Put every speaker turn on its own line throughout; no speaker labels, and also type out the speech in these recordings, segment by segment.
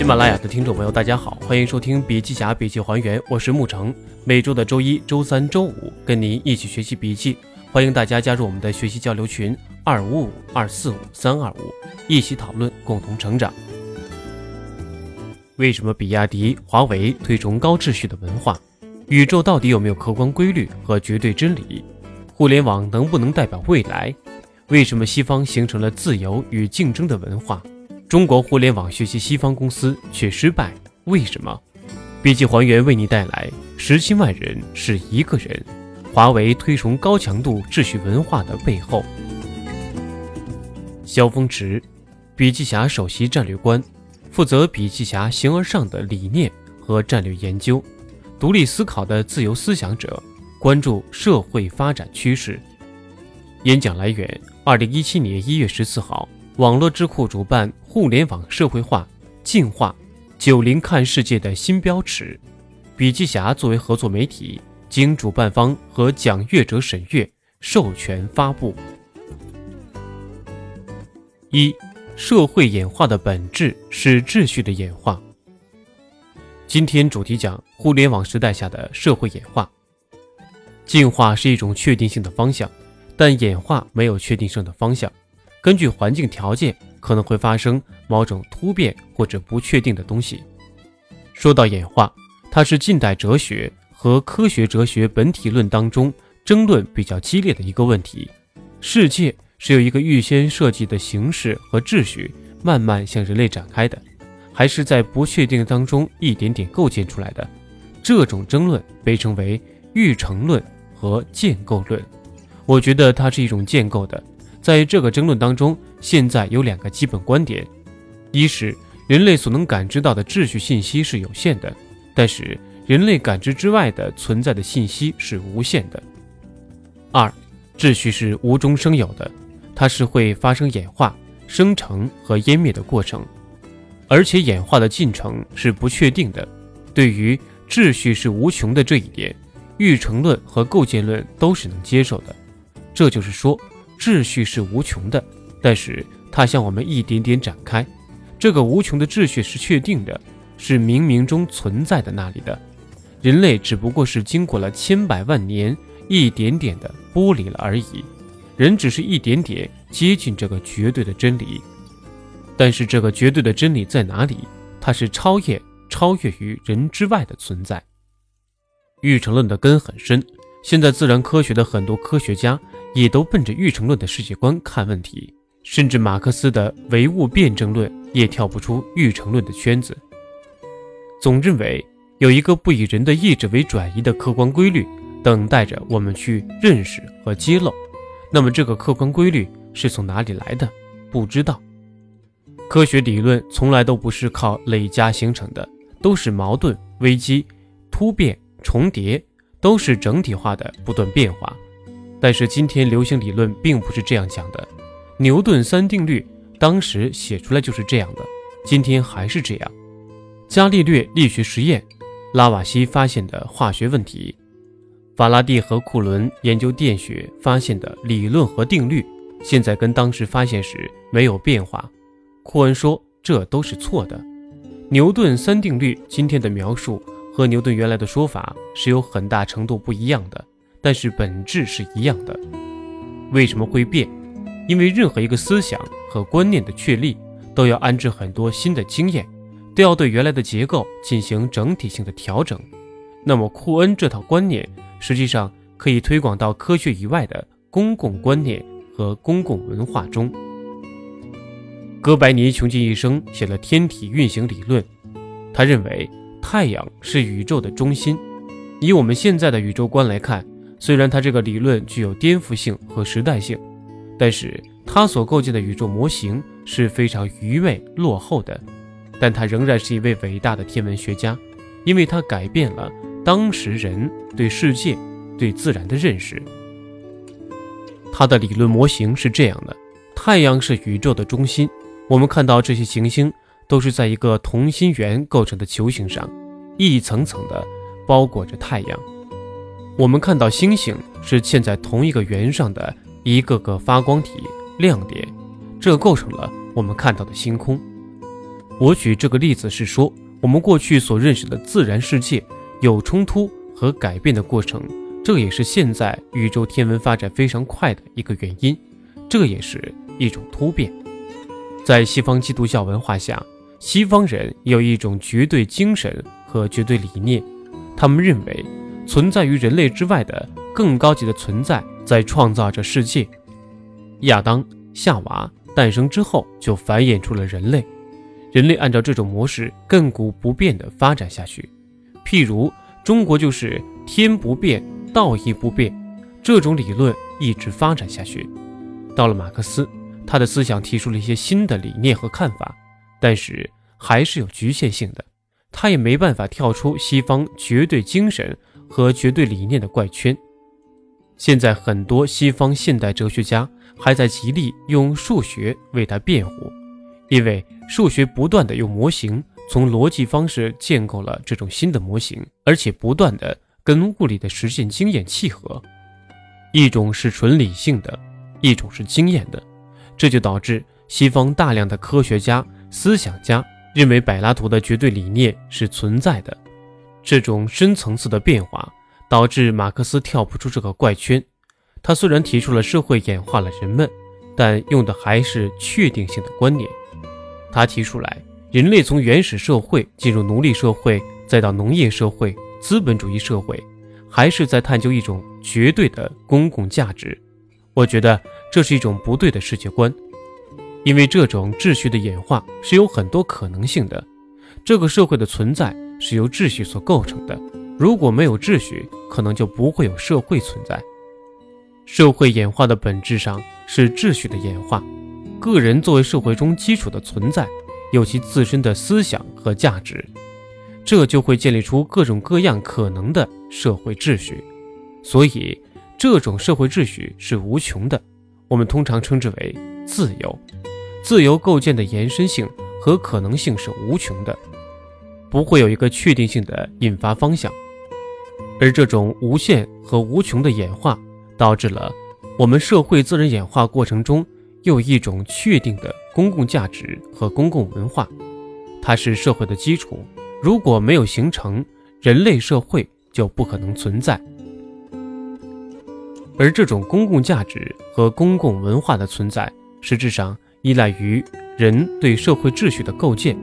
喜马拉雅的听众朋友，大家好，欢迎收听《笔记侠笔记还原》，我是沐橙。每周的周一、周三、周五，跟您一起学习笔记。欢迎大家加入我们的学习交流群：二五五二四五三二五，一起讨论，共同成长。为什么比亚迪、华为推崇高秩序的文化？宇宙到底有没有客观规律和绝对真理？互联网能不能代表未来？为什么西方形成了自由与竞争的文化，中国互联网学习西方公司却失败？为什么？笔记还原为你带来十七万人是一个人，华为推崇高强度秩序文化的背后。萧峰池，笔记侠首席战略官，负责笔记侠形而上的理念和战略研究，独立思考的自由思想者，关注社会发展趋势。演讲来源。二零一七年一月十四号，网络智库主办“互联网社会化进化九零看世界的新标尺”。笔记侠作为合作媒体，经主办方和讲阅者审阅，授权发布。一、社会演化的本质是秩序的演化。今天主题讲互联网时代下的社会演化。进化是一种确定性的方向。但演化没有确定性的方向，根据环境条件可能会发生某种突变或者不确定的东西。说到演化，它是近代哲学和科学哲学本体论当中争论比较激烈的一个问题：世界是由一个预先设计的形式和秩序慢慢向人类展开的，还是在不确定当中一点点构建出来的？这种争论被称为预成论和建构论。我觉得它是一种建构的，在这个争论当中，现在有两个基本观点：一是人类所能感知到的秩序信息是有限的，但是人类感知之外的存在的信息是无限的；二，秩序是无中生有的，它是会发生演化、生成和湮灭的过程，而且演化的进程是不确定的。对于秩序是无穷的这一点，预成论和构建论都是能接受的。这就是说，秩序是无穷的，但是它向我们一点点展开。这个无穷的秩序是确定的，是冥冥中存在的那里的。人类只不过是经过了千百万年，一点点的剥离了而已。人只是一点点接近这个绝对的真理，但是这个绝对的真理在哪里？它是超越、超越于人之外的存在。预成论的根很深，现在自然科学的很多科学家。也都奔着预成论的世界观看问题，甚至马克思的唯物辩证论也跳不出预成论的圈子。总认为有一个不以人的意志为转移的客观规律，等待着我们去认识和揭露。那么这个客观规律是从哪里来的？不知道。科学理论从来都不是靠累加形成的，都是矛盾、危机、突变、重叠，都是整体化的不断变化。但是今天流行理论并不是这样讲的，牛顿三定律当时写出来就是这样的，今天还是这样。伽利略力学实验，拉瓦锡发现的化学问题，法拉第和库伦研究电学发现的理论和定律，现在跟当时发现时没有变化。库恩说这都是错的。牛顿三定律今天的描述和牛顿原来的说法是有很大程度不一样的。但是本质是一样的，为什么会变？因为任何一个思想和观念的确立，都要安置很多新的经验，都要对原来的结构进行整体性的调整。那么库恩这套观念，实际上可以推广到科学以外的公共观念和公共文化中。哥白尼穷尽一生写了天体运行理论，他认为太阳是宇宙的中心。以我们现在的宇宙观来看。虽然他这个理论具有颠覆性和时代性，但是他所构建的宇宙模型是非常愚昧落后的，但他仍然是一位伟大的天文学家，因为他改变了当时人对世界、对自然的认识。他的理论模型是这样的：太阳是宇宙的中心，我们看到这些行星都是在一个同心圆构成的球形上，一层层的包裹着太阳。我们看到星星是嵌在同一个圆上的一个个发光体亮点，这构成了我们看到的星空。我举这个例子是说，我们过去所认识的自然世界有冲突和改变的过程，这也是现在宇宙天文发展非常快的一个原因，这也是一种突变。在西方基督教文化下，西方人有一种绝对精神和绝对理念，他们认为存在于人类之外的更高级的存在在创造着世界。亚当、夏娃诞生之后，就繁衍出了人类。人类按照这种模式亘古不变地发展下去。譬如中国就是天不变，道义不变，这种理论一直发展下去。到了马克思，他的思想提出了一些新的理念和看法，但是还是有局限性的，他也没办法跳出西方绝对精神和绝对理念的怪圈。现在很多西方现代哲学家还在极力用数学为他辩护，因为数学不断的用模型从逻辑方式建构了这种新的模型，而且不断的跟物理的实践经验契合。一种是纯理性的，一种是经验的，这就导致西方大量的科学家、思想家认为柏拉图的绝对理念是存在的。这种深层次的变化。导致马克思跳不出这个怪圈。他虽然提出了社会演化了人们，但用的还是确定性的观念。他提出来，人类从原始社会进入奴隶社会，再到农业社会、资本主义社会，还是在探究一种绝对的公共价值。我觉得这是一种不对的世界观，因为这种秩序的演化是有很多可能性的。这个社会的存在是由秩序所构成的。如果没有秩序，可能就不会有社会存在。社会演化的本质上是秩序的演化。个人作为社会中基础的存在，有其自身的思想和价值，这就会建立出各种各样可能的社会秩序。所以，这种社会秩序是无穷的。我们通常称之为自由。自由构建的延伸性和可能性是无穷的，不会有一个确定性的引发方向。而这种无限和无穷的演化，导致了我们社会自然演化过程中又一种确定的公共价值和公共文化，它是社会的基础。如果没有形成，人类社会就不可能存在。而这种公共价值和公共文化的存在，实质上依赖于人对社会秩序的构建。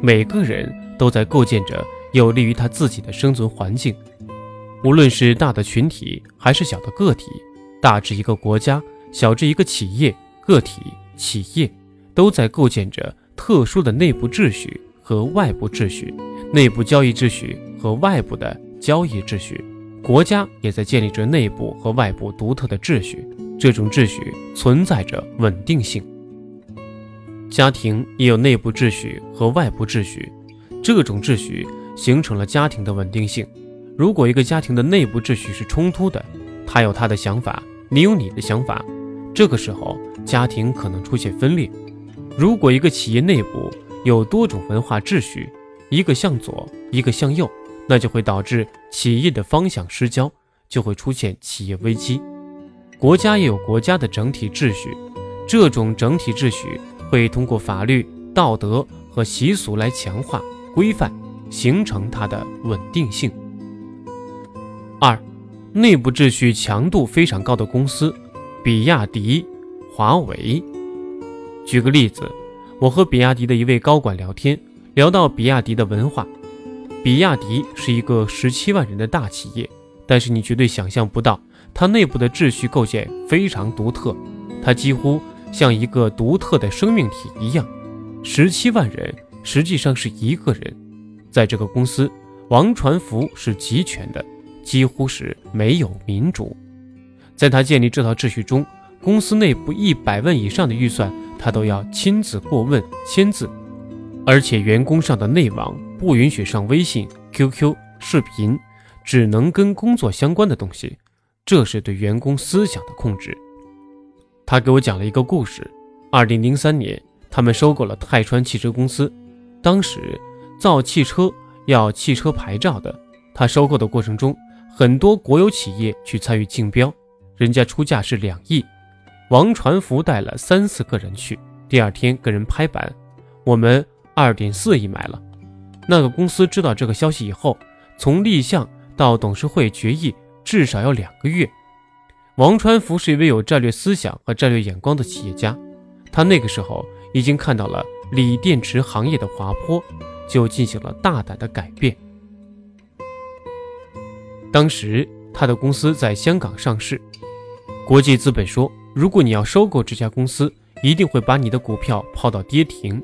每个人都在构建着有利于他自己的生存环境。无论是大的群体还是小的个体，大至一个国家，小至一个企业，个体、企业都在构建着特殊的内部秩序和外部秩序，内部交易秩序和外部的交易秩序。国家也在建立着内部和外部独特的秩序，这种秩序存在着稳定性。家庭也有内部秩序和外部秩序，这种秩序形成了家庭的稳定性。如果一个家庭的内部秩序是冲突的，他有他的想法，你有你的想法，这个时候家庭可能出现分裂。如果一个企业内部有多种文化秩序，一个向左，一个向右，那就会导致企业的方向失焦，就会出现企业危机。国家也有国家的整体秩序，这种整体秩序会通过法律、道德和习俗来强化、规范，形成它的稳定性。二，内部秩序强度非常高的公司，比亚迪、华为。举个例子，我和比亚迪的一位高管聊天，聊到比亚迪的文化。比亚迪是一个十七万人的大企业，但是你绝对想象不到，它内部的秩序构建非常独特，它几乎像一个独特的生命体一样。十七万人实际上是一个人，在这个公司，王传福是集权的。几乎是没有民主，在他建立这套秩序中，公司内部一百万以上的预算，他都要亲自过问、签字，而且员工上的内网不允许上微信、QQ、视频，只能跟工作相关的东西，这是对员工思想的控制。他给我讲了一个故事：，二零零三年，他们收购了泰川汽车公司，当时造汽车要汽车牌照的，他收购的过程中。很多国有企业去参与竞标，人家出价是两亿，王传福带了三四个人去，第二天跟人拍板，我们二点四亿买了。那个公司知道这个消息以后，从立项到董事会决议至少要两个月。王传福是一位有战略思想和战略眼光的企业家，他那个时候已经看到了锂电池行业的滑坡，就进行了大胆的改变。当时他的公司在香港上市，国际资本说，如果你要收购这家公司，一定会把你的股票抛到跌停。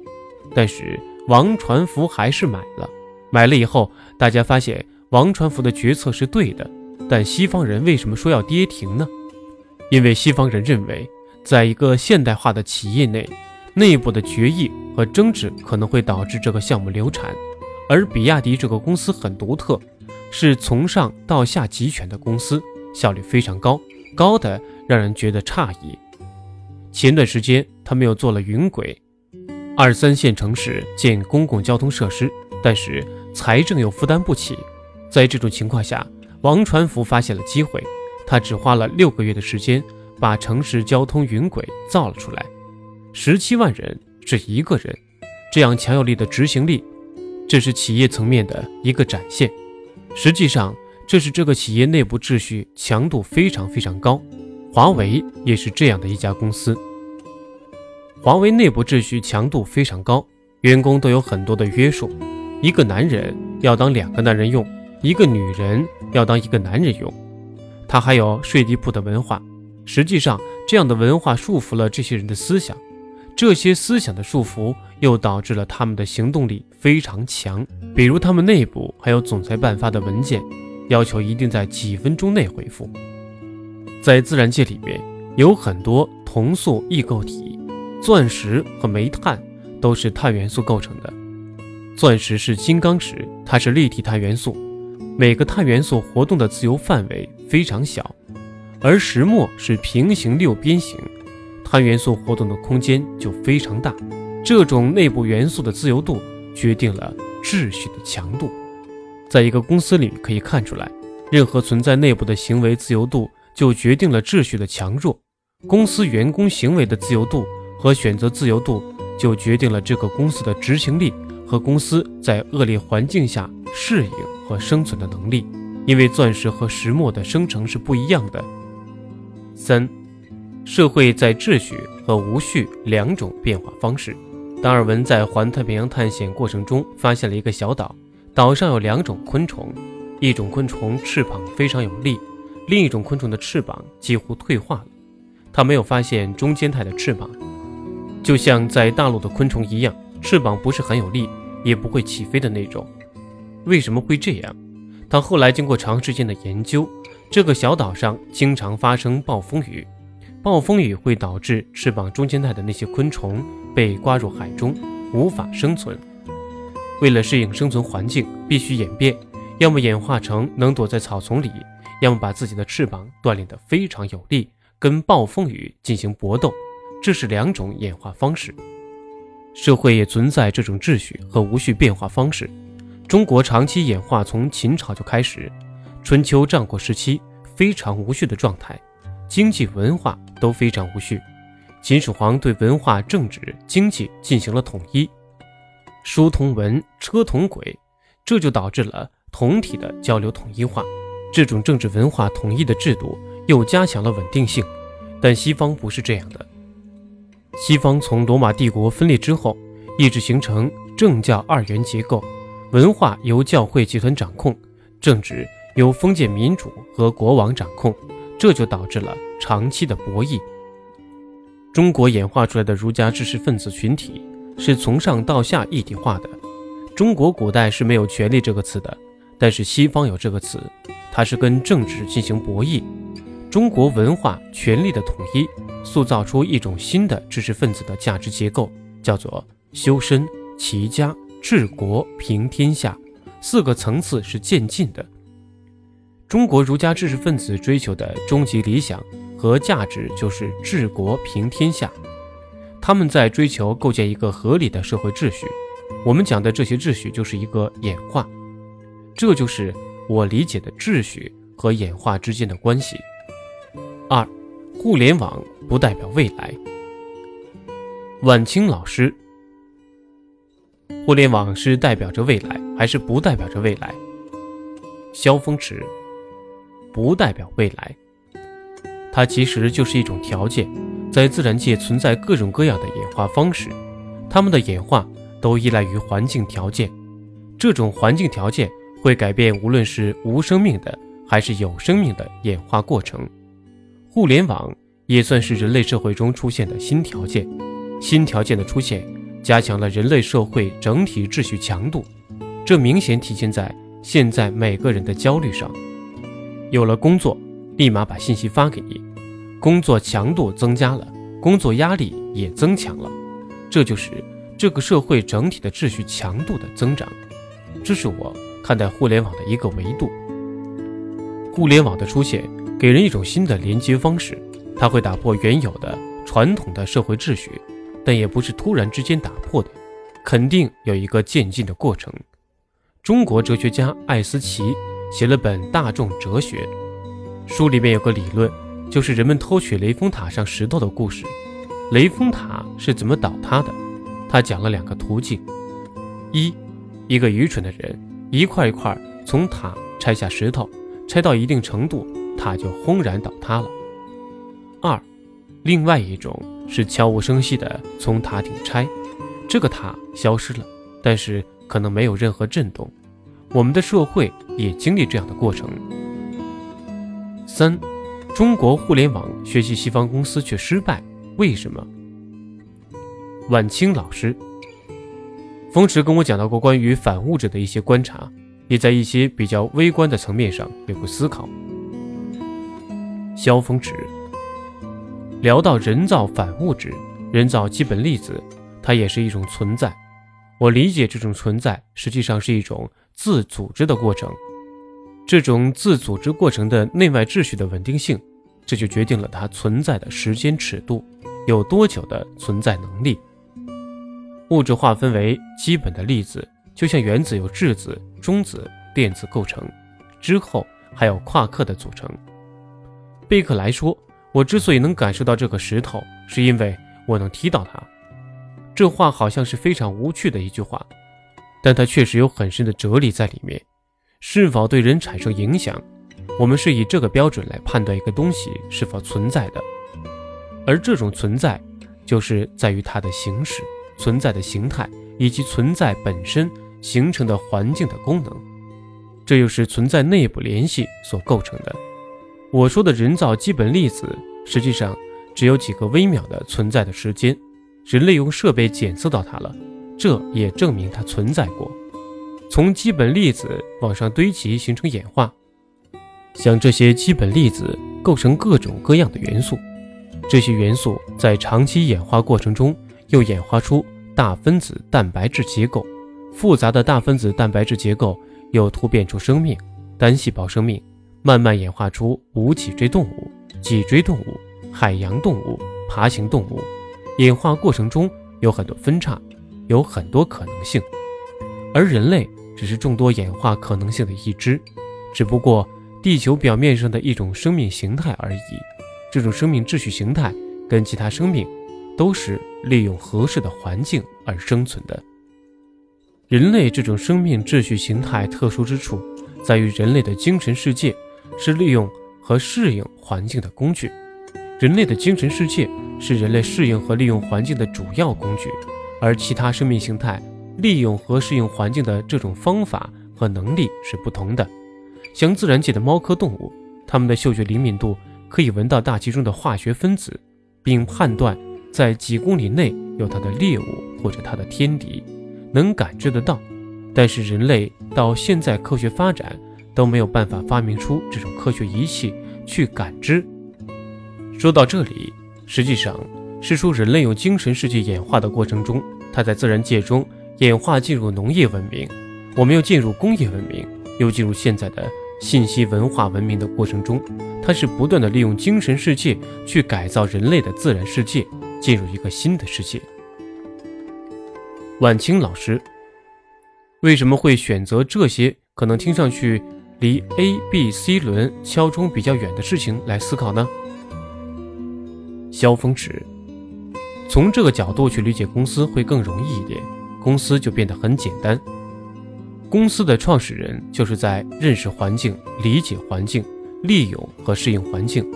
但是王传福还是买了，买了以后，大家发现王传福的决策是对的。但西方人为什么说要跌停呢？因为西方人认为，在一个现代化的企业内，内部的决议和争执可能会导致这个项目流产。而比亚迪这个公司很独特，是从上到下集权的公司，效率非常高，高的让人觉得诧异。前段时间，他们又做了云轨，二三线城市建公共交通设施，但是财政又负担不起。在这种情况下，王传福发现了机会。他只花了六个月的时间，把城市交通云轨造了出来。十七万人是一个人，这样强有力的执行力，这是企业层面的一个展现。实际上，这是这个企业内部秩序强度非常非常高。华为也是这样的一家公司。华为内部秩序强度非常高，员工都有很多的约束。一个男人要当两个男人用，一个女人要当一个男人用。他还有睡地铺的文化，实际上这样的文化束缚了这些人的思想，这些思想的束缚又导致了他们的行动力非常强。比如他们内部还有总裁办发的文件，要求一定在几分钟内回复。在自然界里面有很多同素异构体，钻石和煤炭都是碳元素构成的。钻石是金刚石，它是立体碳元素。每个碳元素活动的自由范围非常小，而石墨是平行六边形，碳元素活动的空间就非常大。这种内部元素的自由度决定了秩序的强度。在一个公司里可以看出来，任何存在内部的行为自由度就决定了秩序的强弱。公司员工行为的自由度和选择自由度就决定了这个公司的执行力和公司在恶劣环境下适应。和生存的能力，因为钻石和石墨的生成是不一样的。三，社会在秩序和无序两种变化方式。达尔文在环太平洋探险过程中发现了一个小岛，岛上有两种昆虫，一种昆虫翅膀非常有力，另一种昆虫的翅膀几乎退化了。他没有发现中间态的翅膀，就像在大陆的昆虫一样，翅膀不是很有力，也不会起飞的那种。为什么会这样？他后来经过长时间的研究，这个小岛上经常发生暴风雨，暴风雨会导致翅膀中间带的那些昆虫被刮入海中，无法生存。为了适应生存环境，必须演变，要么演化成能躲在草丛里，要么把自己的翅膀锻炼得非常有力，跟暴风雨进行搏斗。这是两种演化方式。社会也存在这种秩序和无序变化方式。中国长期演化从秦朝就开始，春秋战国时期非常无序的状态，经济文化都非常无序。秦始皇对文化、政治、经济进行了统一，书同文，车同轨，这就导致了同体的交流统一化。这种政治文化统一的制度又加强了稳定性。但西方不是这样的，西方从罗马帝国分裂之后，一直形成政教二元结构。文化由教会集团掌控，政治由封建民主和国王掌控，这就导致了长期的博弈。中国演化出来的儒家知识分子群体是从上到下一体化的。中国古代是没有权力这个词的，但是西方有这个词，它是跟政治进行博弈。中国文化权力的统一，塑造出一种新的知识分子的价值结构，叫做修身齐家。治国平天下，四个层次是渐进的。中国儒家知识分子追求的终极理想和价值就是治国平天下。他们在追求构建一个合理的社会秩序。我们讲的这些秩序就是一个演化，这就是我理解的秩序和演化之间的关系。二，互联网不代表未来。晚清老师。互联网是代表着未来，还是不代表着未来？萧峰池不代表未来，它其实就是一种条件，在自然界存在各种各样的演化方式，它们的演化都依赖于环境条件，这种环境条件会改变无论是无生命的还是有生命的演化过程。互联网也算是人类社会中出现的新条件，新条件的出现加强了人类社会整体秩序强度，这明显体现在现在每个人的焦虑上。有了工作，立马把信息发给你，工作强度增加了，工作压力也增强了，这就是这个社会整体的秩序强度的增长。这是我看待互联网的一个维度。互联网的出现。给人一种新的连接方式，它会打破原有的传统的社会秩序，但也不是突然之间打破的，肯定有一个渐进的过程。中国哲学家艾思奇写了本《大众哲学》，书里面有个理论，就是人们偷取雷峰塔上石头的故事。雷峰塔是怎么倒塌的？他讲了两个途径：一，一个愚蠢的人一块一块从塔拆下石头，拆到一定程度。塔就轰然倒塌了。二，另外一种是悄无声息的从塔顶拆，这个塔消失了，但是可能没有任何震动。我们的社会也经历这样的过程。三，中国互联网学习西方公司却失败，为什么？晚清老师，风池跟我讲到过关于反物质的一些观察，也在一些比较微观的层面上有过思考。萧峰池聊到人造反物质、人造基本粒子，它也是一种存在。我理解这种存在实际上是一种自组织的过程。这种自组织过程的内外秩序的稳定性，这就决定了它存在的时间尺度，有多久的存在能力。物质划分为基本的粒子，就像原子由质子、中子、电子构成，之后还有夸克的组成。贝克莱说：“我之所以能感受到这个石头，是因为我能踢到它。”这话好像是非常无趣的一句话，但它确实有很深的哲理在里面。是否对人产生影响，我们是以这个标准来判断一个东西是否存在的。而这种存在，就是在于它的形式、存在的形态以及存在本身形成的环境的功能。这又是存在内部联系所构成的。我说的人造基本粒子，实际上只有几个微秒的存在的时间，人类用设备检测到它了，这也证明它存在过。从基本粒子往上堆积形成演化，像这些基本粒子构成各种各样的元素，这些元素在长期演化过程中又演化出大分子蛋白质结构，复杂的大分子蛋白质结构又突变出生命，单细胞生命。慢慢演化出无脊椎动物、脊椎动物、海洋动物、爬行动物。演化过程中有很多分叉，有很多可能性，而人类只是众多演化可能性的一支，只不过地球表面上的一种生命形态而已。这种生命秩序形态跟其他生命都是利用合适的环境而生存的。人类这种生命秩序形态特殊之处在于人类的精神世界。是利用和适应环境的工具，人类的精神世界是人类适应和利用环境的主要工具，而其他生命形态利用和适应环境的这种方法和能力是不同的。像自然界的猫科动物，它们的嗅觉灵敏度可以闻到大气中的化学分子，并判断在几公里内有它的猎物或者它的天敌，能感知得到。但是人类到现在科学发展。都没有办法发明出这种科学仪器去感知。说到这里，实际上是说人类用精神世界演化的过程中，它在自然界中演化进入农业文明，我们又进入工业文明，又进入现在的信息文化文明的过程中，它是不断的利用精神世界去改造人类的自然世界，进入一个新的世界。晚清老师为什么会选择这些可能听上去？离 A、B、C 轮敲钟比较远的事情来思考呢？萧峰池，从这个角度去理解公司会更容易一点。公司就变得很简单。公司的创始人就是在认识环境、理解环境、利用和适应环境，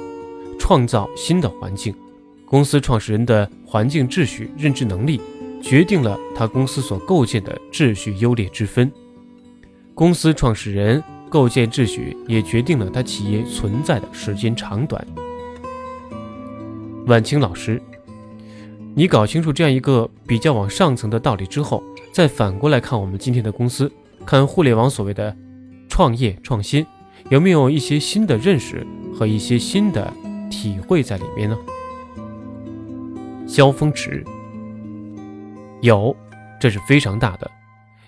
创造新的环境。公司创始人的环境秩序认知能力，决定了他公司所构建的秩序优劣之分。公司创始人构建秩序，也决定了他企业存在的时间长短。晚清老师，你搞清楚这样一个比较往上层的道理之后，再反过来看我们今天的公司。看互联网所谓的创业创新，有没有一些新的认识和一些新的体会在里面呢？萧峰池有，这是非常大的。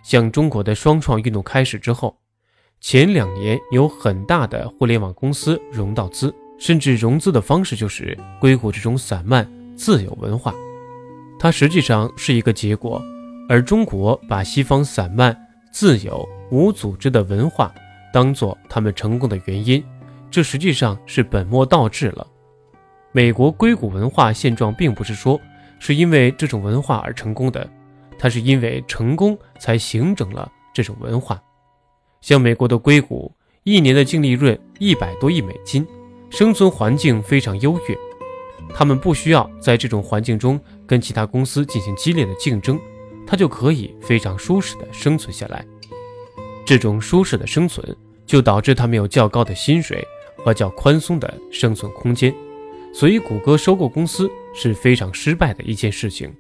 像中国的双创运动开始之后，前两年有很大的互联网公司融到资，甚至融资的方式就是硅谷这种散漫自由文化，它实际上是一个结果，而中国把西方散漫。自由无组织的文化当做他们成功的原因，这实际上是本末倒置了。美国硅谷文化现状并不是说是因为这种文化而成功的，它是因为成功才形成了这种文化。像美国的硅谷，一年的净利润一百多亿美金，生存环境非常优越，他们不需要在这种环境中跟其他公司进行激烈的竞争。他就可以非常舒适的生存下来，这种舒适的生存就导致他们有较高的薪水和较宽松的生存空间，所以谷歌收购公司是非常失败的一件事情。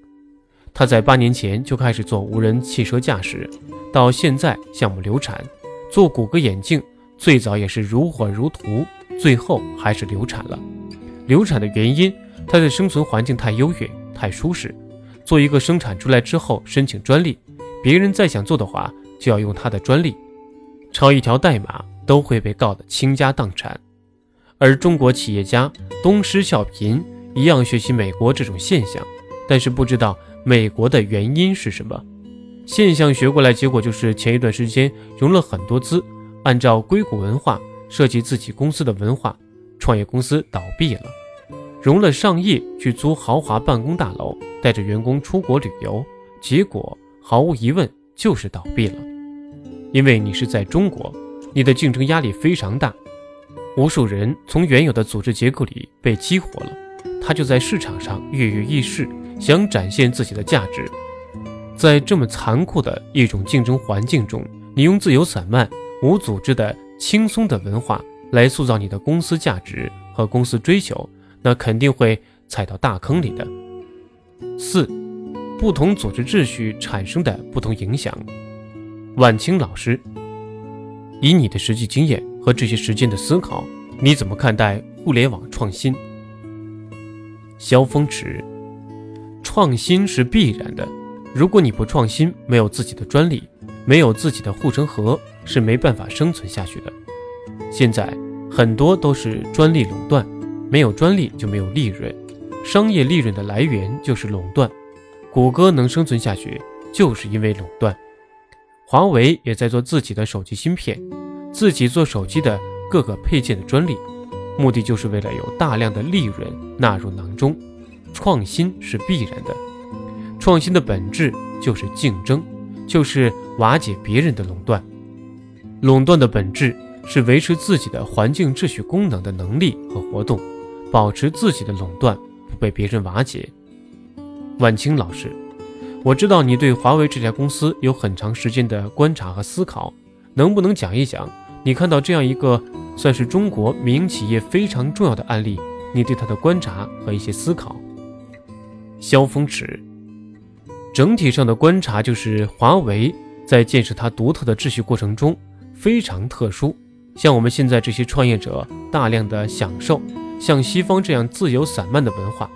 他在八年前就开始做无人汽车驾驶，到现在项目流产，做谷歌眼镜最早也是如火如荼，最后还是流产了。流产的原因，它的生存环境太优越，太舒适。做一个生产出来之后申请专利，别人再想做的话就要用他的专利，抄一条代码都会被告得倾家荡产。而中国企业家东施效颦，一样学习美国这种现象，但是不知道美国的原因是什么。现象学过来，结果就是前一段时间融了很多资，按照硅谷文化设计自己公司的文化，创业公司倒闭了。融了上亿去租豪华办公大楼，带着员工出国旅游，结果毫无疑问就是倒闭了。因为你是在中国，你的竞争压力非常大，无数人从原有的组织结构里被激活了，他就在市场上跃跃欲试，想展现自己的价值。在这么残酷的一种竞争环境中，你用自由散漫、无组织的轻松的文化来塑造你的公司价值和公司追求。那肯定会踩到大坑里的。四，不同组织秩序产生的不同影响。晚清老师，以你的实际经验和这些时间的思考，你怎么看待互联网创新？萧峰池，创新是必然的。如果你不创新，没有自己的专利，没有自己的护城河，是没办法生存下去的。现在很多都是专利垄断。没有专利就没有利润，商业利润的来源就是垄断。谷歌能生存下去，就是因为垄断。华为也在做自己的手机芯片，自己做手机的各个配件的专利，目的就是为了有大量的利润纳入囊中。创新是必然的，创新的本质就是竞争，就是瓦解别人的垄断。垄断的本质是维持自己的环境秩序功能的能力和活动。保持自己的垄断不被别人瓦解。晚清老师，我知道你对华为这家公司有很长时间的观察和思考，能不能讲一讲你看到这样一个算是中国民营企业非常重要的案例，你对它的观察和一些思考？萧峰池，整体上的观察就是华为在建设它独特的秩序过程中非常特殊，像我们现在这些创业者大量的享受。像西方这样自由散漫的文化，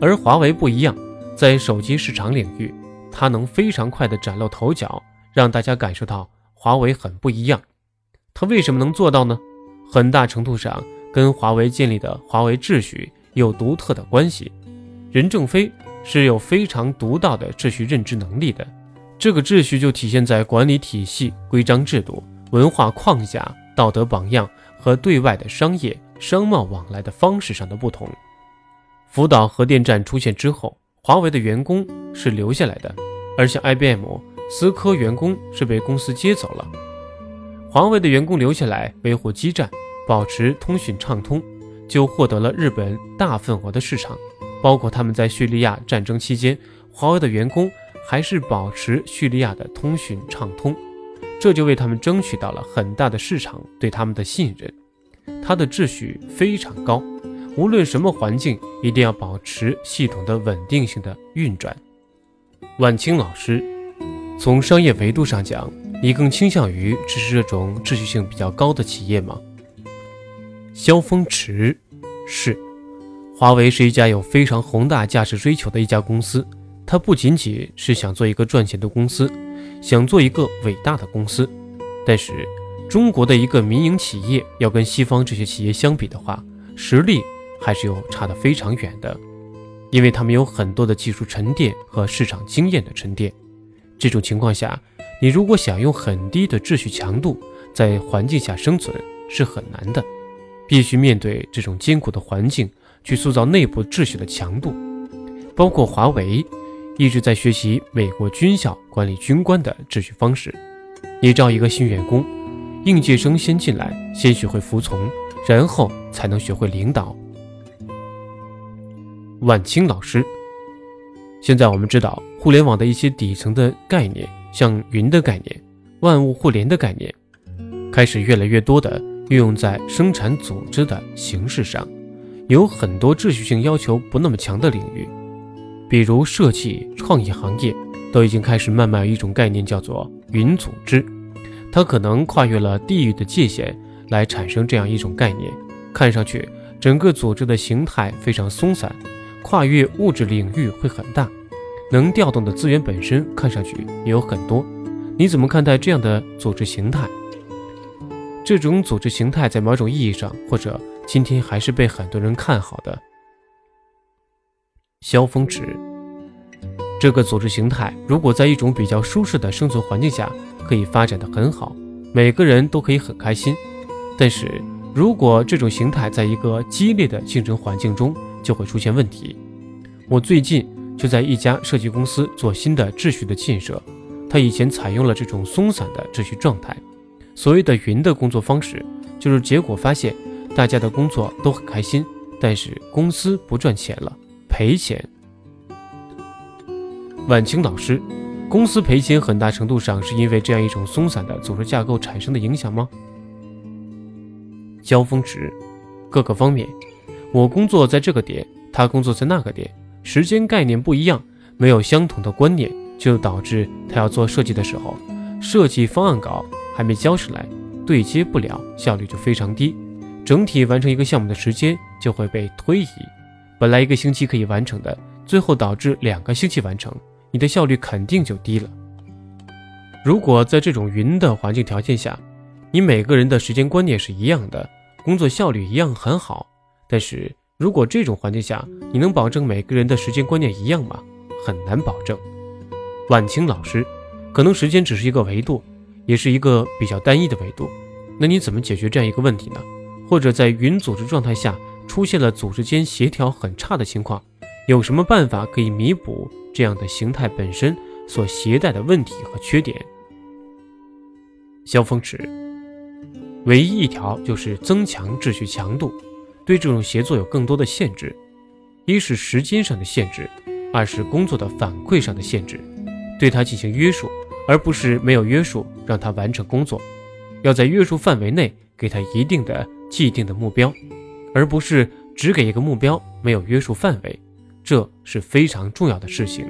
而华为不一样，在手机市场领域，它能非常快的崭露头角，让大家感受到华为很不一样。它为什么能做到呢？很大程度上跟华为建立的华为秩序有独特的关系。任正非是有非常独到的秩序认知能力的，这个秩序就体现在管理体系、规章制度、文化框架、道德榜样和对外的商业。商贸往来的方式上的不同。福岛核电站出现之后，华为的员工是留下来的，而像 IBM、思科员工是被公司接走了，华为的员工留下来维护基站，保持通讯畅通，就获得了日本大份额的市场。包括他们在叙利亚战争期间，华为的员工还是保持叙利亚的通讯畅通，这就为他们争取到了很大的市场对他们的信任。它的秩序非常高，无论什么环境，一定要保持系统的稳定性的运转。晚清老师，从商业维度上讲，你更倾向于支持这种秩序性比较高的企业吗？萧峰池，是。华为是一家有非常宏大价值追求的一家公司，它不仅仅是想做一个赚钱的公司，想做一个伟大的公司。但是，中国的一个民营企业要跟西方这些企业相比的话，实力还是有差得非常远的。因为他们有很多的技术沉淀和市场经验的沉淀，这种情况下，你如果想用很低的秩序强度在环境下生存是很难的，必须面对这种艰苦的环境去塑造内部秩序的强度。包括华为一直在学习美国军校管理军官的秩序方式。你招一个新员工，应届生先进来，先学会服从，然后才能学会领导。晚清老师，现在我们知道互联网的一些底层的概念，像云的概念、万物互联的概念，开始越来越多的运用在生产组织的形式上。有很多秩序性要求不那么强的领域，比如设计、创意行业，都已经开始慢慢有一种概念叫做云组织。它可能跨越了地域的界限来产生这样一种概念，看上去整个组织的形态非常松散。跨越物质领域会很大，能调动的资源本身看上去也有很多。你怎么看待这样的组织形态？这种组织形态在某种意义上，或者今天还是被很多人看好的。萧峰池，这个组织形态如果在一种比较舒适的生存环境下，可以发展的很好，每个人都可以很开心。但是如果这种形态在一个激烈的竞争环境中，就会出现问题。我最近就在一家设计公司做新的秩序的建设，他以前采用了这种松散的秩序状态，所谓的云的工作方式，就是结果发现大家的工作都很开心，但是公司不赚钱了，赔钱。晚清老师，公司赔钱很大程度上是因为这样一种松散的组织架构产生的影响吗？交锋值，各个方面。我工作在这个点，他工作在那个点，时间概念不一样，没有相同的观念，就导致他要做设计的时候，设计方案稿还没交上来，对接不了，效率就非常低，整体完成一个项目的时间就会被推移，本来一个星期可以完成的，最后导致两个星期完成，你的效率肯定就低了。如果在这种云的环境条件下，你每个人的时间观念是一样的，工作效率一样很好。但是如果这种环境下，你能保证每个人的时间观念一样吗？很难保证。晚清老师，可能时间只是一个维度，也是一个比较单一的维度。那你怎么解决这样一个问题呢？或者在云组织状态下出现了组织间协调很差的情况，有什么办法可以弥补这样的形态本身所携带的问题和缺点？萧峰池，唯一一条就是增强秩序强度。对这种协作有更多的限制，一是时间上的限制，二是工作的反馈上的限制，对他进行约束，而不是没有约束让他完成工作，要在约束范围内给他一定的既定的目标，而不是只给一个目标没有约束范围，这是非常重要的事情。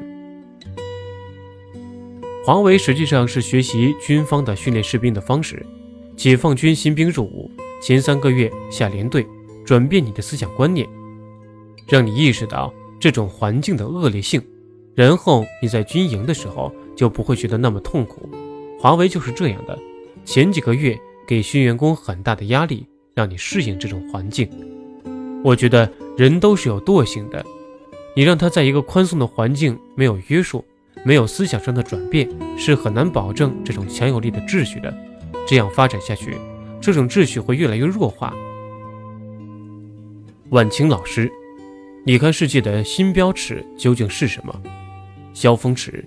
华为实际上是学习军方的训练士兵的方式，解放军新兵入伍前三个月下连队。转变你的思想观念，让你意识到这种环境的恶劣性，然后你在军营的时候就不会觉得那么痛苦。华为就是这样的，前几个月给新员工很大的压力，让你适应这种环境。我觉得人都是有惰性的，你让他在一个宽松的环境，没有约束，没有思想上的转变，是很难保证这种强有力的秩序的。这样发展下去，这种秩序会越来越弱化。晚清老师，你看世界的新标尺究竟是什么？萧峰尺，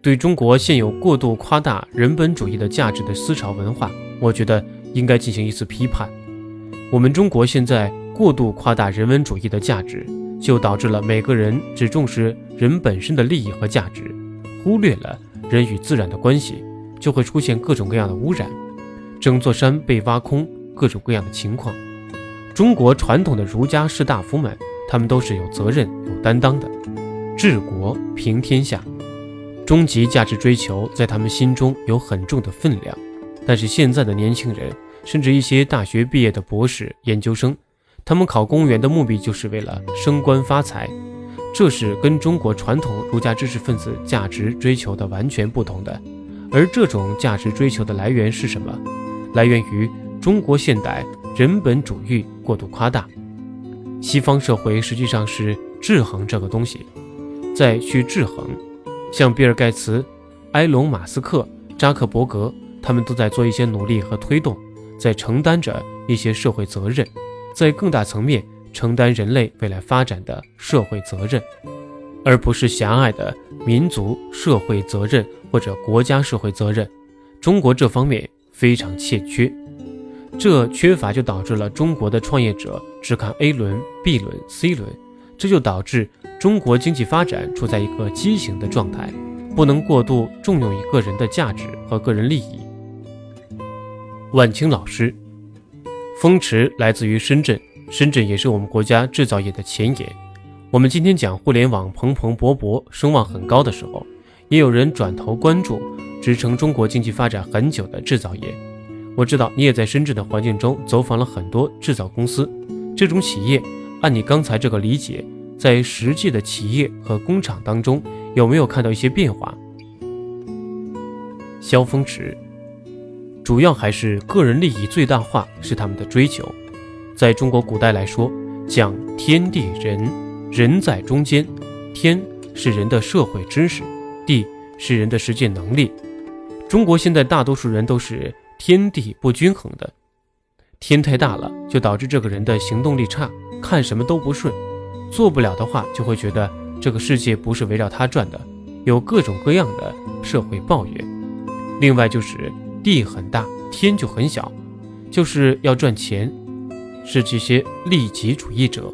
对中国现有过度夸大人本主义的价值的思潮文化，我觉得应该进行一次批判。我们中国现在过度夸大人文主义的价值，就导致了每个人只重视人本身的利益和价值，忽略了人与自然的关系，就会出现各种各样的污染，整座山被挖空，各种各样的情况。中国传统的儒家士大夫们，他们都是有责任、有担当的，治国平天下。终极价值追求在他们心中有很重的分量，但是现在的年轻人，甚至一些大学毕业的博士、研究生，他们考公务员的目的就是为了升官发财，这是跟中国传统儒家知识分子价值追求的完全不同的。而这种价值追求的来源是什么？来源于中国现代人本主义过度夸大。西方社会实际上是制衡这个东西，再去制衡。像比尔盖茨、埃隆·马斯克、扎克伯格，他们都在做一些努力和推动，在承担着一些社会责任，在更大层面承担人类未来发展的社会责任，而不是狭隘的民族社会责任或者国家社会责任。中国这方面非常欠缺，这缺乏就导致了中国的创业者只看 A 轮、B 轮、C 轮。这就导致中国经济发展处在一个畸形的状态，不能过度重用于个人的价值和个人利益。万青老师，风驰来自于深圳，深圳也是我们国家制造业的前沿。我们今天讲互联网蓬蓬勃勃、声望很高的时候，也有人转头关注支撑中国经济发展很久的制造业。我知道你也在深圳的环境中走访了很多制造公司，这种企业。按你刚才这个理解，在实际的企业和工厂当中，有没有看到一些变化？萧峰池，主要还是个人利益最大化是他们的追求。在中国古代来说，讲天地人，人在中间，天是人的社会知识，地是人的实践能力。中国现在大多数人都是天地不均衡的，天太大了，就导致这个人的行动力差。看什么都不顺，做不了的话，就会觉得这个世界不是围绕他转的，有各种各样的社会抱怨。另外就是地很大，天就很小，就是要赚钱，是这些利己主义者。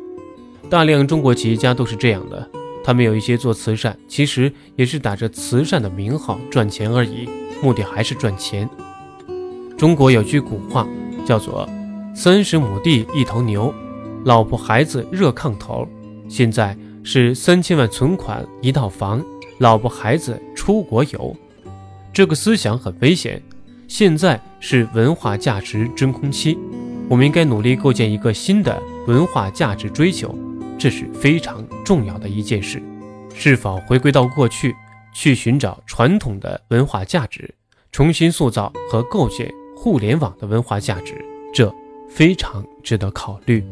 大量中国企业家都是这样的，他们有一些做慈善，其实也是打着慈善的名号赚钱而已，目的还是赚钱。中国有句古话叫做“三十亩地一头牛”。老婆孩子热炕头，现在是三千万存款一套房，老婆孩子出国游，这个思想很危险。现在是文化价值真空期，我们应该努力构建一个新的文化价值追求，这是非常重要的一件事。是否回归到过去，去寻找传统的文化价值，重新塑造和构建互联网的文化价值，这非常值得考虑。